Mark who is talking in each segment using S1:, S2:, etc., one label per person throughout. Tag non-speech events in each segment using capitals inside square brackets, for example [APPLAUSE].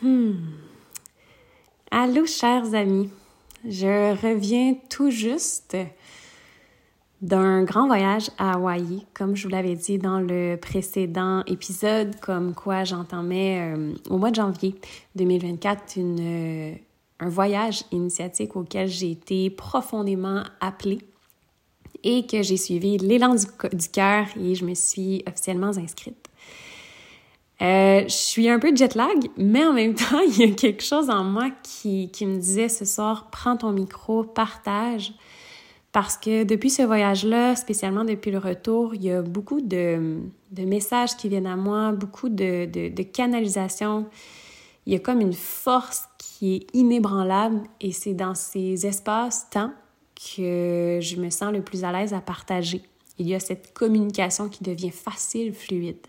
S1: Hmm. Allô, chers amis. Je reviens tout juste d'un grand voyage à Hawaï, comme je vous l'avais dit dans le précédent épisode, comme quoi j'entamais euh, au mois de janvier 2024 une, euh, un voyage initiatique auquel j'ai été profondément appelée et que j'ai suivi l'élan du cœur et je me suis officiellement inscrite. Euh, je suis un peu jet lag, mais en même [LAUGHS] temps, il y a quelque chose en moi qui, qui me disait ce soir, prends ton micro, partage. Parce que depuis ce voyage-là, spécialement depuis le retour, il y a beaucoup de, de messages qui viennent à moi, beaucoup de, de, de canalisation. Il y a comme une force qui est inébranlable et c'est dans ces espaces-temps que je me sens le plus à l'aise à partager. Il y a cette communication qui devient facile, fluide.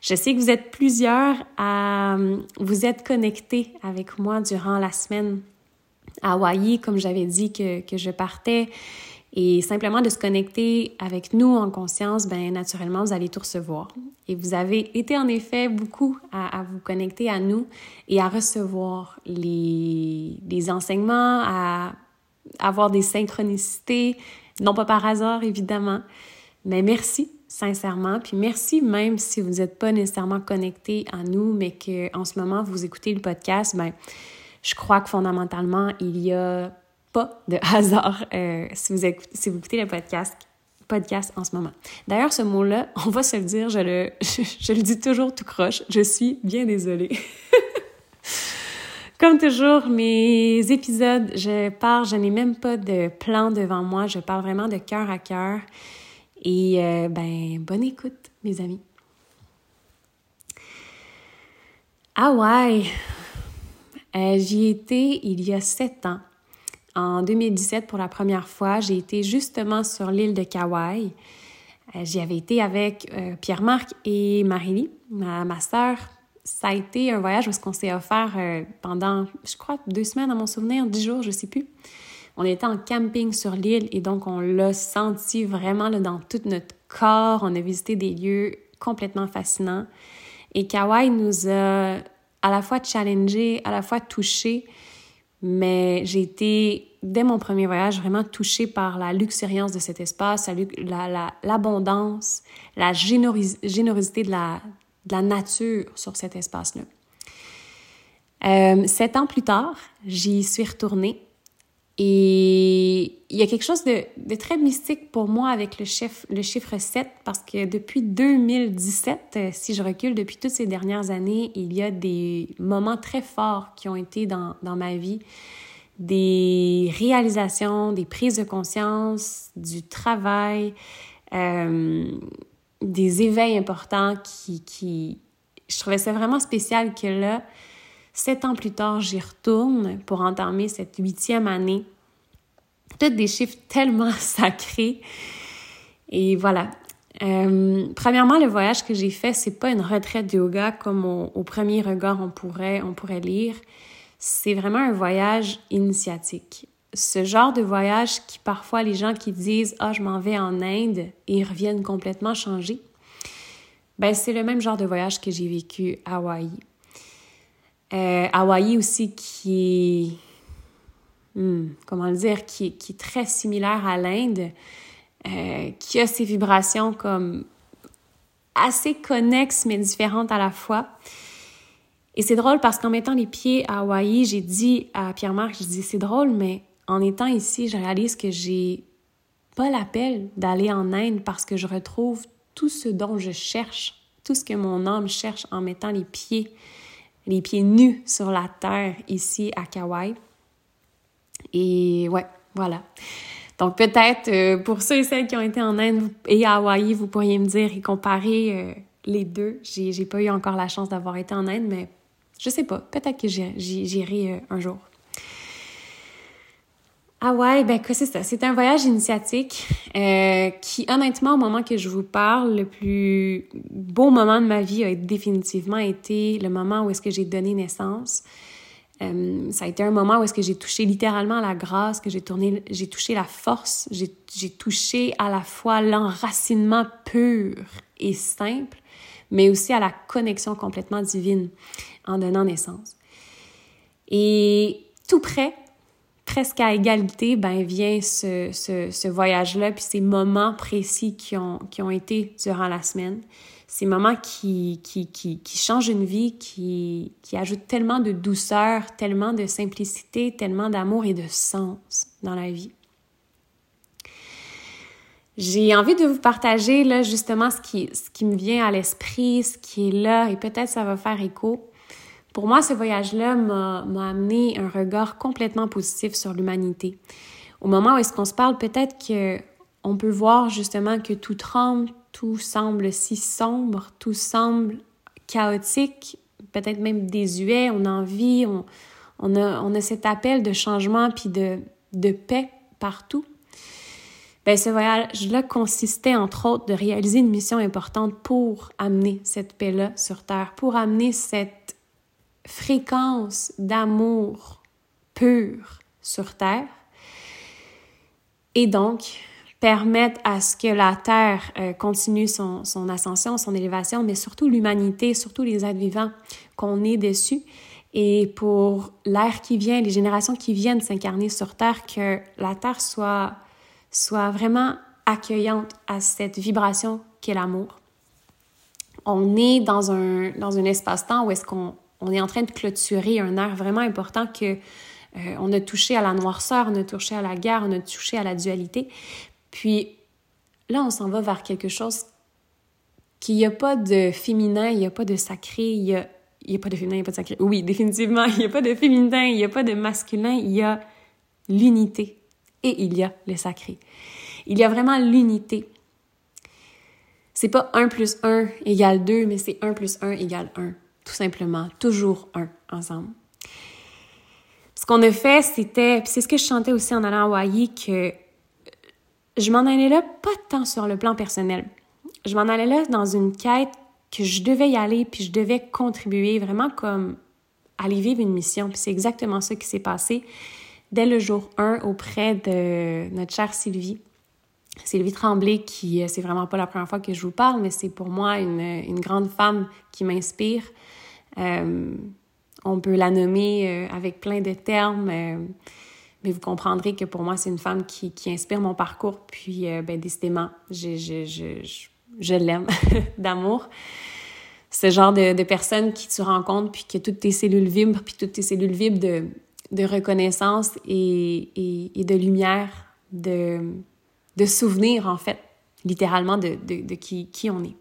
S1: Je sais que vous êtes plusieurs à vous être connectés avec moi durant la semaine à Hawaï, comme j'avais dit que, que, je partais. Et simplement de se connecter avec nous en conscience, ben naturellement, vous allez tout recevoir. Et vous avez été en effet beaucoup à, à vous connecter à nous et à recevoir les, les enseignements, à avoir des synchronicités, non pas par hasard évidemment, mais merci sincèrement. Puis merci même si vous n'êtes pas nécessairement connecté à nous, mais qu'en ce moment vous écoutez le podcast, ben je crois que fondamentalement il y a pas de [LAUGHS] hasard euh, si, vous écoutez, si vous écoutez le podcast podcast en ce moment. D'ailleurs, ce mot-là, [LAUGHS] on va se le dire, je le, je le dis toujours tout croche, je suis bien désolée. [LAUGHS] Comme toujours, mes épisodes, je pars, je n'ai même pas de plan devant moi, je parle vraiment de cœur à cœur. Et euh, ben, bonne écoute, mes amis. Hawaï, euh, j'y étais il y a sept ans. En 2017, pour la première fois, j'ai été justement sur l'île de Kauai. Euh, j'y avais été avec euh, Pierre-Marc et Marie, ma, ma sœur. Ça a été un voyage où on s'est offert pendant, je crois, deux semaines à mon souvenir, dix jours, je sais plus. On était en camping sur l'île et donc on l'a senti vraiment là, dans tout notre corps. On a visité des lieux complètement fascinants. Et Kauai nous a à la fois challengé, à la fois touché, mais j'ai été, dès mon premier voyage, vraiment touchée par la luxuriance de cet espace, l'abondance, la, la, la généros générosité de la, de la nature sur cet espace-là. Euh, sept ans plus tard, j'y suis retournée et il y a quelque chose de, de, très mystique pour moi avec le, chef, le chiffre 7 parce que depuis 2017, euh, si je recule depuis toutes ces dernières années, il y a des moments très forts qui ont été dans, dans ma vie, des réalisations, des prises de conscience, du travail, euh, des éveils importants qui, qui... Je trouvais ça vraiment spécial que là, Sept ans plus tard, j'y retourne pour entamer cette huitième année. Toutes des chiffres tellement [LAUGHS] sacrés. Et voilà. Euh, premièrement, le voyage que j'ai fait, c'est pas une retraite de yoga comme au, premier regard on pourrait, on pourrait lire. C'est vraiment un voyage initiatique. Ce genre de voyage qui parfois les gens qui disent ah je m'en vais en Inde et ils reviennent complètement changés. Ben c'est le même genre de voyage que j'ai vécu à Hawaï. Euh, Hawaï aussi qui est, hmm, comment dire, qui, qui, est très similaire à l'Inde, euh, qui a ses vibrations comme assez connexes mais différentes à la fois. Et c'est drôle parce qu'en mettant les pieds à Hawaï, j'ai dit à Pierre-Marc, je dis c'est drôle, mais en étant ici, je réalise que j'ai pas l'appel d'aller en Inde parce que je retrouve tout ce dont je cherche, tout ce que mon âme cherche en mettant les pieds les pieds nus sur la terre ici à Kauai. Et ouais, voilà. Donc peut-être euh, pour ceux et celles qui ont été en Inde et à Hawaï, vous pourriez me dire et comparer euh, les deux. J'ai, j'ai pas eu encore la chance d'avoir été en Inde, mais je sais pas. Peut-être que j'irai euh, un jour. Ah ouais, ben quoi c'est ça. C'est un voyage initiatique euh, qui, honnêtement, au moment que je vous parle, le plus beau moment de ma vie a définitivement été le moment où est-ce que j'ai donné naissance. Euh, ça a été un moment où est-ce que j'ai touché littéralement la grâce, que j'ai tourné, j'ai touché la force, j'ai, j'ai touché à la fois l'enracinement pur et simple, mais aussi à la connexion complètement divine en donnant naissance. Et tout près, presque à égalité, ben vient ce, ce, voyage-là, puis ces moments précis qui ont, qui ont été durant la semaine. Ces moments qui, qui, qui, qui changent une vie, qui, qui ajoutent tellement de douceur, tellement de simplicité, tellement d'amour et de sens dans la vie. J'ai envie de vous partager là justement ce qui, ce qui me vient à l'esprit, ce qui est là, et peut-être ça va faire écho. Pour moi, ce voyage-là m'a amené un regard complètement positif sur l'humanité. Au moment où est-ce qu'on se parle, peut-être que on peut voir justement que tout tremble, tout semble si sombre, tout semble chaotique, peut-être même désuet, on a envie, on, on, a, on a cet appel de changement puis de, de paix partout. Ben, ce voyage-là consistait entre autres de réaliser une mission importante pour amener cette paix-là sur Terre, pour amener cette fréquence d'amour pur sur Terre et donc permettre à ce que la Terre euh, continue son, son, ascension, son élévation, mais surtout l'humanité, surtout les êtres vivants qu'on est dessus. Et pour l'ère qui vient, les générations qui viennent s'incarner sur Terre, que la Terre soit, soit vraiment accueillante à cette vibration qu'est l'amour. On est dans un, dans un espace-temps où est-ce qu'on on est en train de clôturer un air vraiment important que euh, on a touché à la noirceur, on a touché à la guerre, on a touché à la dualité. Puis là, on s'en va vers quelque chose qui n'y a pas de féminin, il n'y a pas de sacré, il n'y a, a pas de féminin, il n'y a pas de sacré. Oui, définitivement, il n'y a pas de féminin, il n'y a pas de masculin, il y a l'unité et il y a le sacré. Il y a vraiment l'unité. C'est pas 1 plus 1 égale 2, mais c'est 1 plus 1 égale 1 tout simplement, toujours un ensemble. Ce qu'on a fait, c'était, c'est ce que je chantais aussi en allant à Hawaii, que je m'en allais là pas tant sur le plan personnel. Je m'en allais là dans une quête que je devais y aller, puis je devais contribuer vraiment comme aller vivre une mission. Puis c'est exactement ça qui s'est passé dès le jour 1 auprès de notre chère Sylvie. Sylvie Tremblay, qui, euh, c'est vraiment pas la première fois que je vous parle, mais c'est pour moi une, une grande femme qui m'inspire, euh, on peut la nommer euh, avec plein de termes, mais vous comprendrez que pour moi, c'est une femme qui, qui, inspire mon parcours. Puis, ben, décidément, je, je, je, je l'aime [LAUGHS] d'amour. Ce genre de, de, personne qui tu rencontres, puis que toutes tes cellules vibrent, puis toutes tes cellules vibrent de, de reconnaissance et, et, et, de lumière, de, de souvenirs, en fait, littéralement, de qui, qui on est.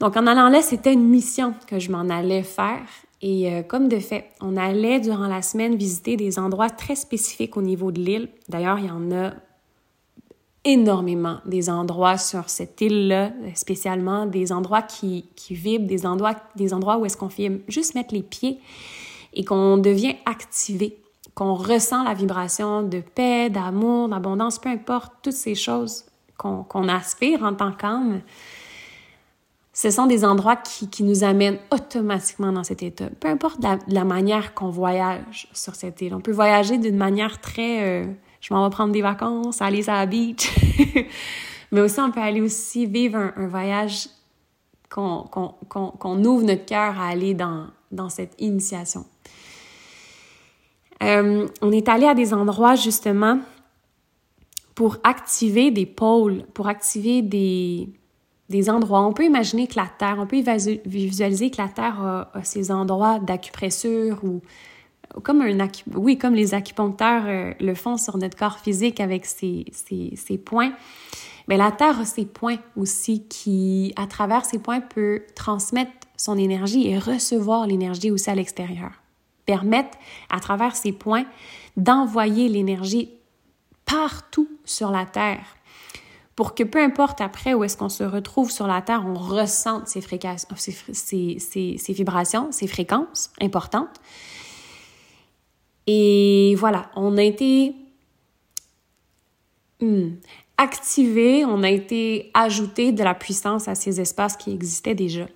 S1: Donc, en allant là, c'était une mission que je m'en allais faire. Et euh, comme de fait, on allait durant la semaine visiter des endroits très spécifiques au niveau de l'île. D'ailleurs, il y en a énormément des endroits sur cette île-là, spécialement des endroits qui, qui vibrent, des endroits, des endroits où est-ce qu'on fait juste mettre les pieds et qu'on devient activé, qu'on ressent la vibration de paix, d'amour, d'abondance, peu importe, toutes ces choses qu'on aspire en tant qu'âme ce sont des endroits qui, nous amènent automatiquement dans cet état. Peu importe la, manière qu'on voyage sur cette île. On peut voyager d'une manière très... Euh, je m'en vais prendre des vacances, aller à la beach. [LAUGHS] Mais aussi, on peut aller aussi vivre un, voyage qu'on ouvre notre cœur à aller dans cette initiation. Euh, on est allé à des endroits justement pour activer des pôles, pour activer des, des endroits. On peut imaginer que la Terre, on peut visualiser que la Terre a, ces endroits d'acupressure ou comme un oui, comme les acupuncteurs euh, le font sur notre corps physique avec ces, ces, points. Mais la Terre a ces points aussi qui, à travers ces points, peut transmettre son énergie et recevoir l'énergie aussi à l'extérieur. Permettre, à travers ces points, d'envoyer l'énergie partout sur la Terre. Pour que peu importe après où est-ce qu'on se retrouve sur la Terre, on ressente ces, ces, ces, ces vibrations, ces fréquences importantes. Et voilà, on a été hmm, activé, on a été ajouté de la puissance à ces espaces qui existaient déjà,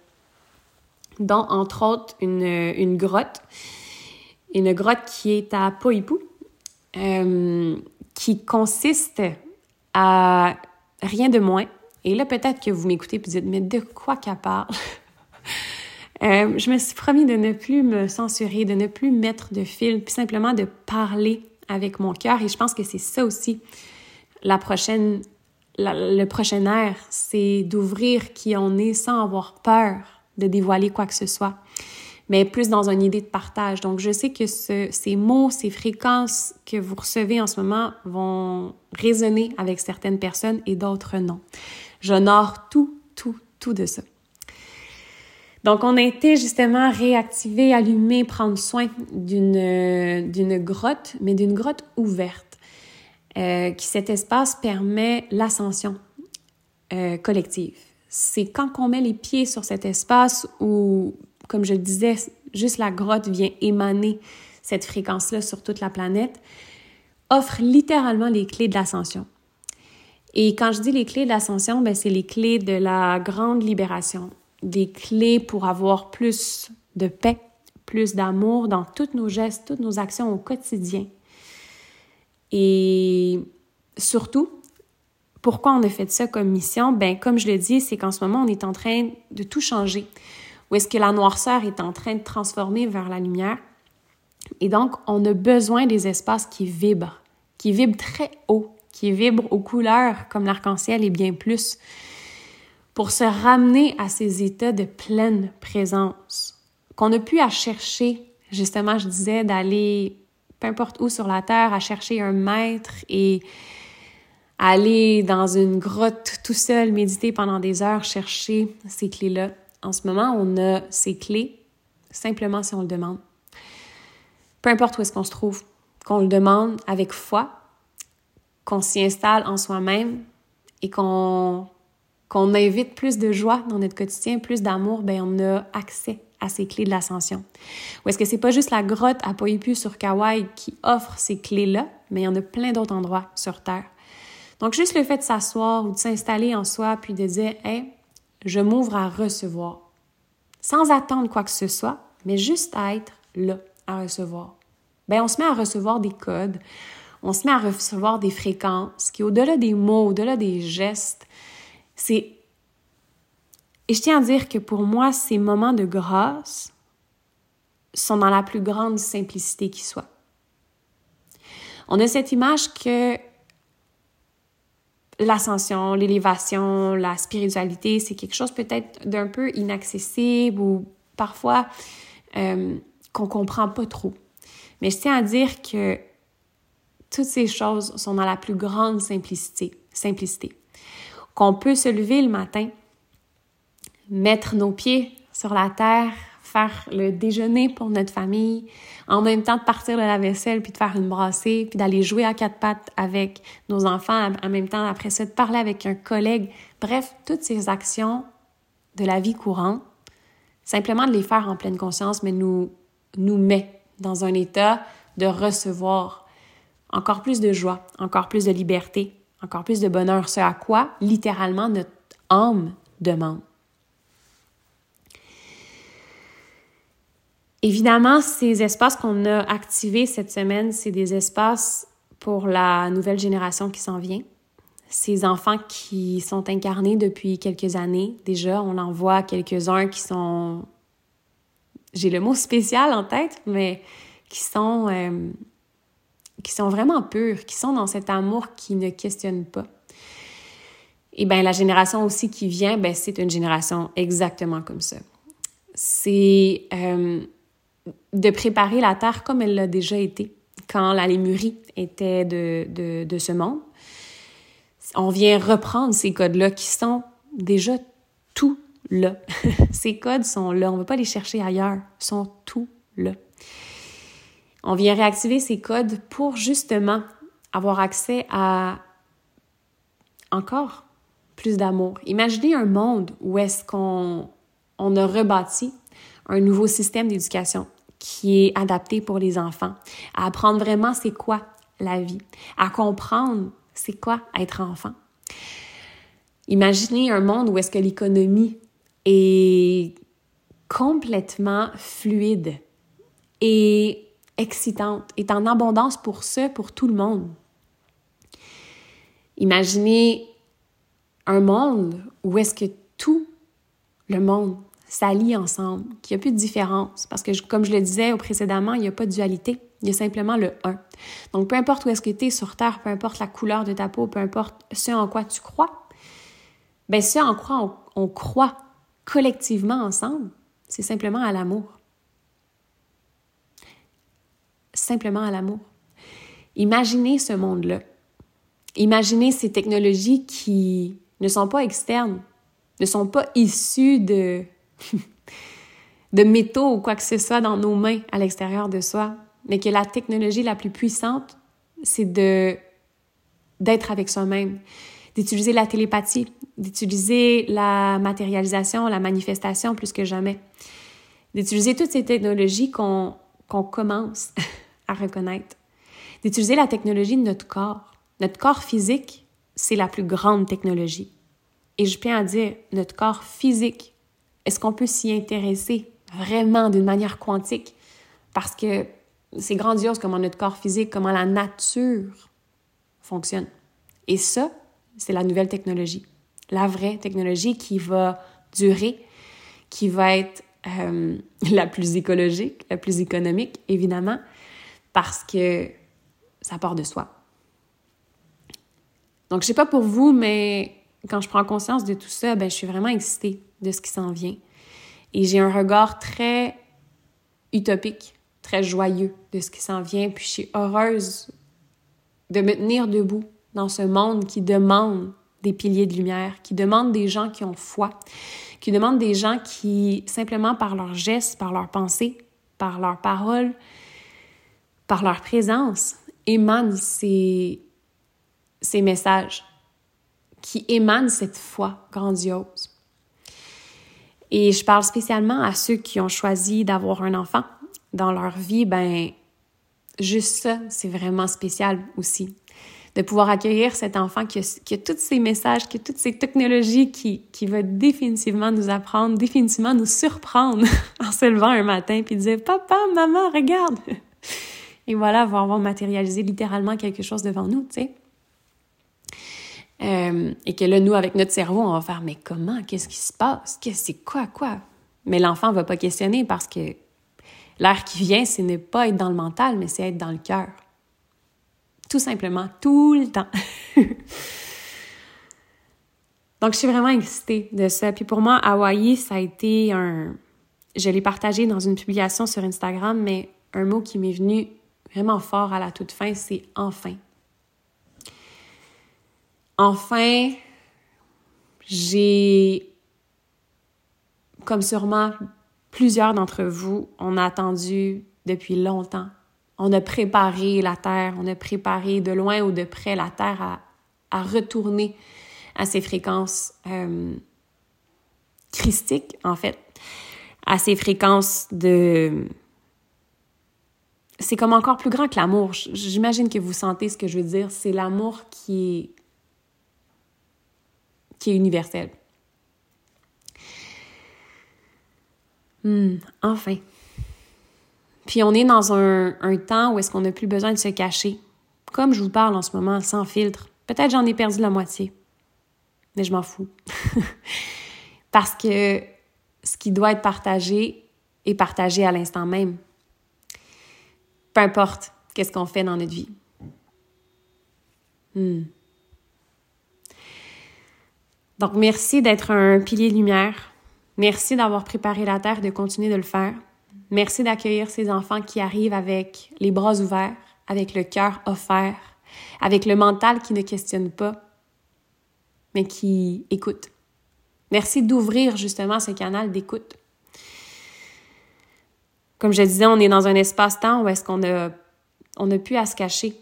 S1: dont entre autres une, une grotte, une grotte qui est à Poipu, euh, qui consiste à rien de moins. Et là, peut-être que vous m'écoutez et vous dites, mais de quoi qu'elle parle? [LAUGHS] Euh, je me suis promis de ne plus me censurer, de ne plus mettre de fil, puis simplement de parler avec mon cœur. Et je pense que c'est ça aussi la prochaine, le prochain air, c'est d'ouvrir qui on est sans avoir peur de dévoiler quoi que ce soit, mais plus dans une idée de partage. Donc, je sais que ces mots, ces fréquences que vous recevez en ce moment vont résonner avec certaines personnes et d'autres non. J'honore tout, tout, tout de ça. Donc, on a été justement réactiver, allumer, prendre soin d'une, d'une grotte, mais d'une grotte ouverte, euh, qui cet espace permet l'ascension euh, collective. C'est quand on met les pieds sur cet espace où, comme je le disais, juste la grotte vient émaner cette fréquence-là sur toute la planète, offre littéralement les clés de l'ascension. Et quand je dis les clés de l'ascension, ben, c'est les clés de la grande libération, des clés pour avoir plus de paix, plus d'amour dans tous nos gestes, toutes nos actions au quotidien. Et surtout, pourquoi on a fait ça comme mission? Ben, comme je le dis, c'est qu'en ce moment, on est en train de tout changer. Où est-ce que la noirceur est en train de transformer vers la lumière? Et donc, on a besoin des espaces qui vibrent, qui vibrent très haut, qui vibrent aux couleurs comme l'arc-en-ciel et bien plus pour se ramener à ces états de pleine présence, qu'on n'a plus à chercher, justement, je disais, d'aller peu importe où sur la terre, à chercher un maître et aller dans une grotte tout seul, méditer pendant des heures, chercher ces clés-là. En ce moment, on a ces clés simplement si on le demande. Peu importe où est-ce qu'on se trouve, qu'on le demande avec foi, qu'on s'y installe en soi-même et qu'on invite plus de joie dans notre quotidien, plus d'amour, ben on a accès à ces clés de l'ascension. Ou est-ce que c'est pas juste la grotte à Poipu sur Kauai qui offre ces clés-là, mais il y en a plein d'autres endroits sur Terre. Donc juste le fait de s'asseoir ou de s'installer en soi puis de dire "Hey, je m'ouvre à recevoir." Sans attendre quoi que ce soit, mais juste à être là à recevoir. Ben on se met à recevoir des codes, on se met à recevoir des fréquences qui au-delà des mots, au-delà des gestes, c'est. Et je tiens à dire que pour moi, ces moments de grâce sont dans la plus grande simplicité qui soit. On a cette image que l'ascension, l'élévation, la spiritualité, c'est quelque chose peut-être d'un peu inaccessible ou parfois euh, qu'on comprend pas trop. Mais je tiens à dire que toutes ces choses sont dans la plus grande simplicité. simplicité qu'on peut se lever le matin, mettre nos pieds sur la terre, faire le déjeuner pour notre famille, en même temps de partir de la vaisselle, puis de faire une brassée, puis d'aller jouer à quatre pattes avec nos enfants, en même temps après ça de parler avec un collègue. Bref, toutes ces actions de la vie courante, simplement de les faire en pleine conscience, mais nous, nous met dans un état de recevoir encore plus de joie, encore plus de liberté, encore plus de bonheur, ce à quoi littéralement notre âme demande. Évidemment, ces espaces qu'on a activés cette semaine, c'est des espaces pour la nouvelle génération qui s'en vient. Ces enfants qui sont incarnés depuis quelques années, déjà, on en voit quelques-uns qui sont, j'ai le mot spécial en tête, mais qui sont euh, qui sont vraiment purs, qui sont dans cet amour qui ne questionne pas. Et bien, la génération aussi qui vient, ben, c'est une génération exactement comme ça. C'est euh, de préparer la terre comme elle l'a déjà été quand la Lémurie était de, de, de ce monde. On vient reprendre ces codes-là qui sont déjà tout là. [LAUGHS] ces codes sont là, on ne va pas les chercher ailleurs, ils sont tout là. On vient réactiver ces codes pour justement avoir accès à encore plus d'amour. Imaginez un monde où est-ce qu'on on a rebâti un nouveau système d'éducation qui est adapté pour les enfants, à apprendre vraiment c'est quoi la vie, à comprendre c'est quoi être enfant. Imaginez un monde où est-ce que l'économie est complètement fluide et excitante, est en abondance pour ça, pour tout le monde. Imaginez un monde où est-ce que tout le monde s'allient ensemble, qu'il n'y a plus de différence. Parce que, comme je le disais précédemment, il n'y a pas de dualité. Il y a simplement le un. Donc, peu importe où est-ce que tu es sur Terre, peu importe la couleur de ta peau, peu importe ce en quoi tu crois, ben ce en quoi on croit collectivement ensemble, c'est simplement à l'amour. Simplement à l'amour. Imaginez ce monde-là. Imaginez ces technologies qui ne sont pas externes, ne sont pas issues de, [LAUGHS] de métaux ou quoi que ce soit dans nos mains à l'extérieur de soi, mais que la technologie la plus puissante, c'est de d'être avec soi-même, d'utiliser la télépathie, d'utiliser la matérialisation, la manifestation plus que jamais, d'utiliser toutes ces technologies qu'on commence [LAUGHS] à reconnaître, d'utiliser la technologie de notre corps. Notre corps physique, c'est la plus grande technologie. Et je tiens à dire, notre corps physique, est-ce qu'on peut s'y intéresser vraiment d'une manière quantique? Parce que c'est grandiose comment notre corps physique, comment la nature fonctionne. Et ça, c'est la nouvelle technologie. La vraie technologie qui va durer, qui va être euh, [LAUGHS] la plus écologique, la plus économique, évidemment, parce que ça part de soi. Donc, je sais pas pour vous, mais quand je prends conscience de tout ça, ben, je suis vraiment excitée de ce qui s'en vient. Et j'ai un regard très utopique, très joyeux de ce qui s'en vient. Puis je suis heureuse de me tenir debout dans ce monde qui demande des piliers de lumière, qui demande des gens qui ont foi, qui demande des gens qui, simplement par leurs gestes, par leurs pensées, par leurs paroles, par leur présence, émanent ces, ces messages qui émanent cette foi grandiose. Et je parle spécialement à ceux qui ont choisi d'avoir un enfant dans leur vie, ben juste ça, c'est vraiment spécial aussi. De pouvoir accueillir cet enfant qui a, qui tous ces messages, qui a toutes ces technologies, qui, qui va définitivement nous apprendre, définitivement nous surprendre [LAUGHS] en se levant un matin puis dire Papa, maman, regarde! Et voilà, va avoir matérialisé littéralement quelque chose devant nous, tu sais. Euh, et que là, nous, avec notre cerveau, on va faire Mais comment? Qu'est-ce qui se passe? C'est quoi Quoi? Mais l'enfant va pas questionner parce que l'air qui vient, ce n'est pas être dans le mental, mais c'est être dans le cœur. Tout simplement, tout le temps. [LAUGHS] Donc, je suis vraiment excitée de ça. Puis pour moi, Hawaii, ça a été un. Je l'ai partagé dans une publication sur Instagram, mais un mot qui m'est venu vraiment fort à la toute fin, c'est enfin. Enfin, j'ai, comme sûrement plusieurs d'entre vous, on a attendu depuis longtemps. On a préparé la Terre, on a préparé de loin ou de près la Terre à, retourner à ses fréquences euh, christiques, en fait, à ses fréquences de... C'est comme encore plus grand que l'amour. J'imagine que vous sentez ce que je veux dire. C'est l'amour qui est qui est universel. Hmm, enfin. Puis on est dans un, un temps où est-ce qu'on n'a plus besoin de se cacher. Comme je vous parle en ce moment, sans filtre. Peut-être j'en ai perdu la moitié. Mais je m'en fous. [LAUGHS] Parce que ce qui doit être partagé est partagé à l'instant même. Peu importe qu'est-ce qu'on fait dans notre vie. Hmm. Donc, merci d'être un pilier de lumière. Merci d'avoir préparé la terre, de continuer de le faire. Merci d'accueillir ces enfants qui arrivent avec les bras ouverts, avec le cœur offert, avec le mental qui ne questionne pas, mais qui écoute. Merci d'ouvrir justement ce canal d'écoute. Comme je disais, on est dans un espace-temps où est-ce qu'on a, on a plus à se cacher.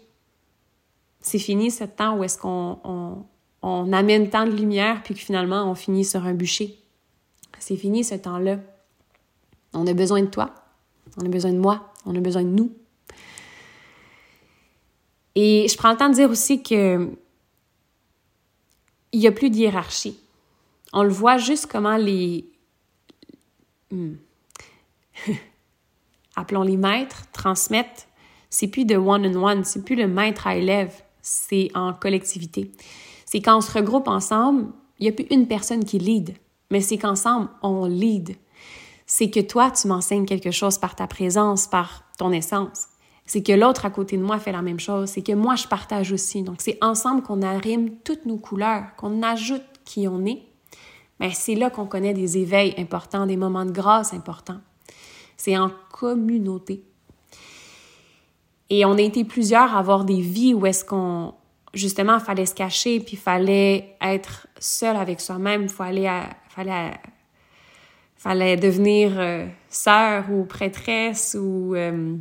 S1: C'est fini ce temps où est-ce qu'on on amène tant de lumière, puis que finalement, on finit sur un bûcher. C'est fini ce temps-là. On a besoin de toi, on a besoin de moi, on a besoin de nous. Et je prends le temps de dire aussi que il n'y a plus de hiérarchie. On le voit juste comment les... Hmm. [LAUGHS] Appelons les maîtres, transmettent. C'est plus de one-on-one, c'est plus le maître à élève, c'est en collectivité. C'est quand on se regroupe ensemble, il n'y a plus une personne qui lead, mais c'est qu'ensemble, on lead. c'est que toi, tu m'enseignes quelque chose par ta présence, par ton essence. C'est que l'autre à côté de moi fait la même chose. C'est que moi, je partage aussi. Donc, c'est ensemble qu'on arrime toutes nos couleurs, qu'on ajoute qui on est. Mais ben, c'est là qu'on connaît des éveils importants, des moments de grâce importants. C'est en communauté. Et on a été plusieurs à avoir des vies où est-ce qu'on, justement, il fallait se cacher, puis il fallait être seul avec soi-même, il fallait, fallait fallait devenir euh, sœur ou prêtresse ou euh,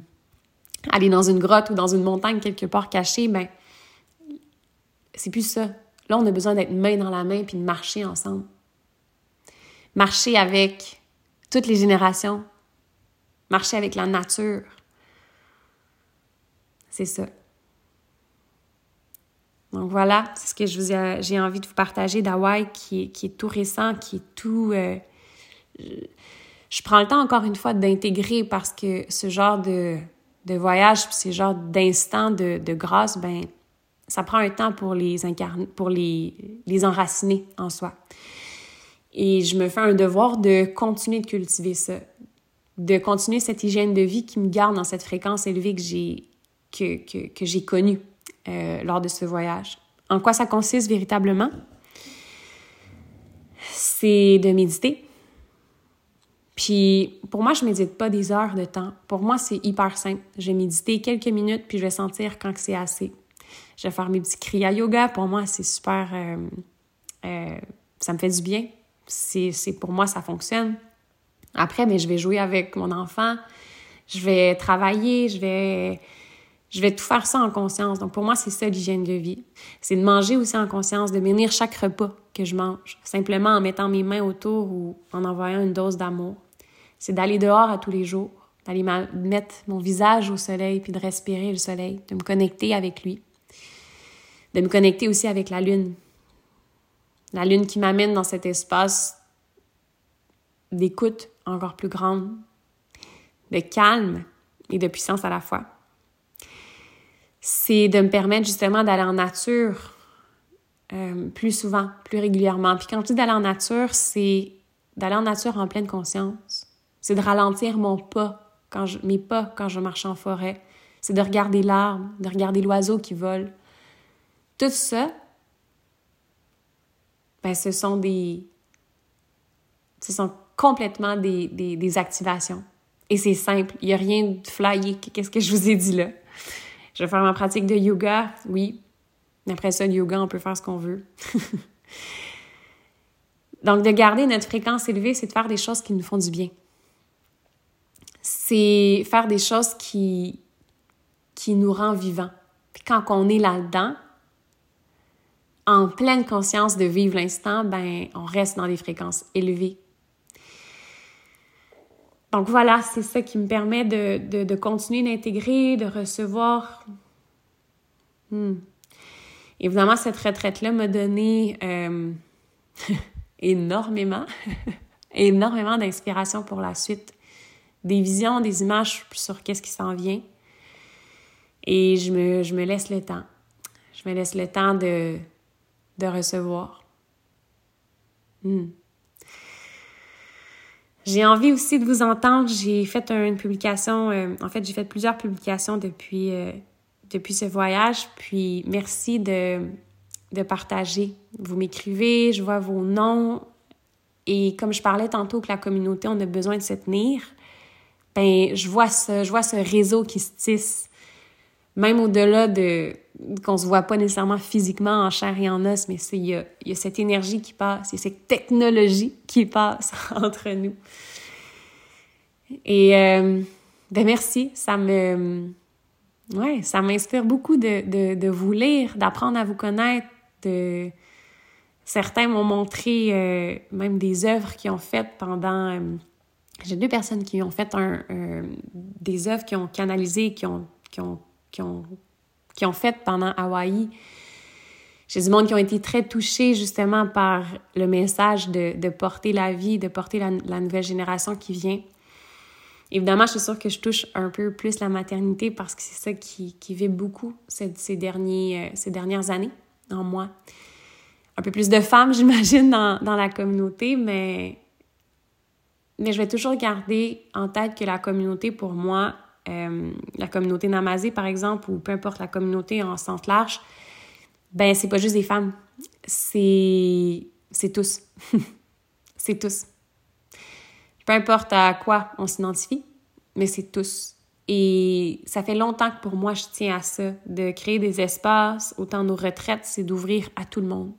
S1: aller dans une grotte ou dans une montagne quelque part cachée, ben c'est plus ça. Là, on a besoin d'être main dans la main puis de marcher ensemble. Marcher avec toutes les générations. Marcher avec la nature. C'est ça. Donc voilà, c'est ce que je vous j'ai envie de vous partager d'Hawaï qui, qui, est tout récent, qui est tout euh, je prends le temps encore une fois d'intégrer parce que ce genre de, de voyage, ce genre d'instant de, de, grâce, ben ça prend un temps pour les incarner, pour les, les enraciner en soi. Et je me fais un devoir de continuer de cultiver ça, de continuer cette hygiène de vie qui me garde dans cette fréquence élevée que j'ai que, que j'ai connue euh, lors de ce voyage. En quoi ça consiste véritablement? C'est de méditer, puis pour moi, je médite pas des heures de temps. Pour moi, c'est hyper simple. Je vais méditer quelques minutes, puis je vais sentir quand c'est assez. Je vais faire mes petits kriya yoga. Pour moi, c'est super... Euh, euh, ça me fait du bien. C'est, pour moi, ça fonctionne. Après, mais ben, je vais jouer avec mon enfant. Je vais travailler. Je vais... Je vais tout faire ça en conscience. Donc, pour moi, c'est ça l'hygiène de vie. C'est de manger aussi en conscience, de bénir chaque repas que je mange, simplement en mettant mes mains autour ou en envoyant une dose d'amour c'est d'aller dehors à tous les jours, d'aller mettre mon visage au soleil, puis de respirer le soleil, de me connecter avec lui, de me connecter aussi avec la lune. La lune qui m'amène dans cet espace d'écoute encore plus grande, de calme et de puissance à la fois. C'est de me permettre justement d'aller en nature euh, plus souvent, plus régulièrement. Puis quand je dis d'aller en nature, c'est d'aller en nature en pleine conscience, c'est de ralentir mon pas, quand je, mes pas quand je marche en forêt. C'est de regarder l'arbre, de regarder l'oiseau qui vole. Tout ça, ben, ce sont des. Ce sont complètement des, des, des activations. Et c'est simple. Il n'y a rien de flyé. Qu'est-ce que je vous ai dit là? Je vais faire ma pratique de yoga, oui. Après ça, le yoga, on peut faire ce qu'on veut. [LAUGHS] Donc, de garder notre fréquence élevée, c'est de faire des choses qui nous font du bien c'est faire des choses qui, qui nous rend vivants. Puis quand on est là-dedans, en pleine conscience de vivre l'instant, ben, on reste dans des fréquences élevées. Donc voilà, c'est ça qui me permet de, de, continuer d'intégrer, de recevoir. Hmm. Évidemment, cette retraite-là m'a donné euh, [LAUGHS] énormément, [LAUGHS] énormément d'inspiration pour la suite des visions, des images sur qu'est-ce qui s'en vient. Et je me, je me laisse le temps. Je me laisse le temps de, de recevoir. Hmm. J'ai envie aussi de vous entendre. J'ai fait une publication, euh, en fait, j'ai fait plusieurs publications depuis, euh, depuis ce voyage. Puis merci de, de partager. Vous m'écrivez, je vois vos noms. Et comme je parlais tantôt que la communauté, on a besoin de se tenir ben je vois ça, je vois ce réseau qui se tisse, même au-delà de qu'on se voit pas nécessairement physiquement en chair et en os, mais il y a, cette énergie qui passe, il y a cette technologie qui passe [LAUGHS] entre nous. Et euh, ben merci, ça me ouais, ça m'inspire beaucoup de, de, vous lire, d'apprendre à vous connaître, de certains m'ont montré euh, même des œuvres qu'ils ont faites pendant euh, j'ai deux personnes qui ont fait un, des œuvres qui ont canalisé, qui qui ont, qui ont, qui ont fait pendant Hawaï. J'ai du monde qui ont été très touchés justement par le message de, de porter la vie, de porter la, nouvelle génération qui vient. Évidemment, je suis sûre que je touche un peu plus la maternité parce que c'est ça qui, qui vit beaucoup ces, ces, derniers, euh, ces dernières années en moi. Un peu plus de femmes, [LAUGHS] j'imagine, dans, dans la communauté, mais mais je vais toujours garder en tête que la communauté, pour moi, euh, la communauté Namazé, par exemple, ou peu importe la communauté en sens large, ben c'est pas juste des femmes, c'est tous. [LAUGHS] c'est tous. Peu importe à quoi on s'identifie, mais c'est tous. Et ça fait longtemps que pour moi, je tiens à ça, de créer des espaces. Autant nos retraites, c'est d'ouvrir à tout le monde.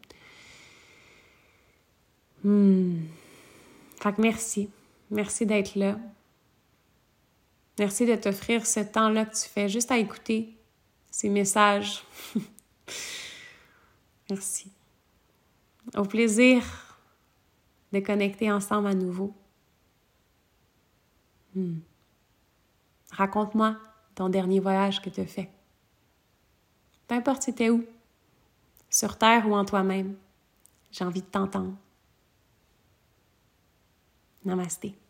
S1: Hmm. Fait que merci. Merci d'être là. Merci de t'offrir ce temps-là que tu fais juste à écouter ces messages. [LAUGHS] merci. Au plaisir de connecter ensemble à nouveau. Hmm. Raconte-moi ton dernier voyage que tu as fait. Peu importe c'était où, sur Terre ou en toi-même, j'ai envie de t'entendre. Namaste.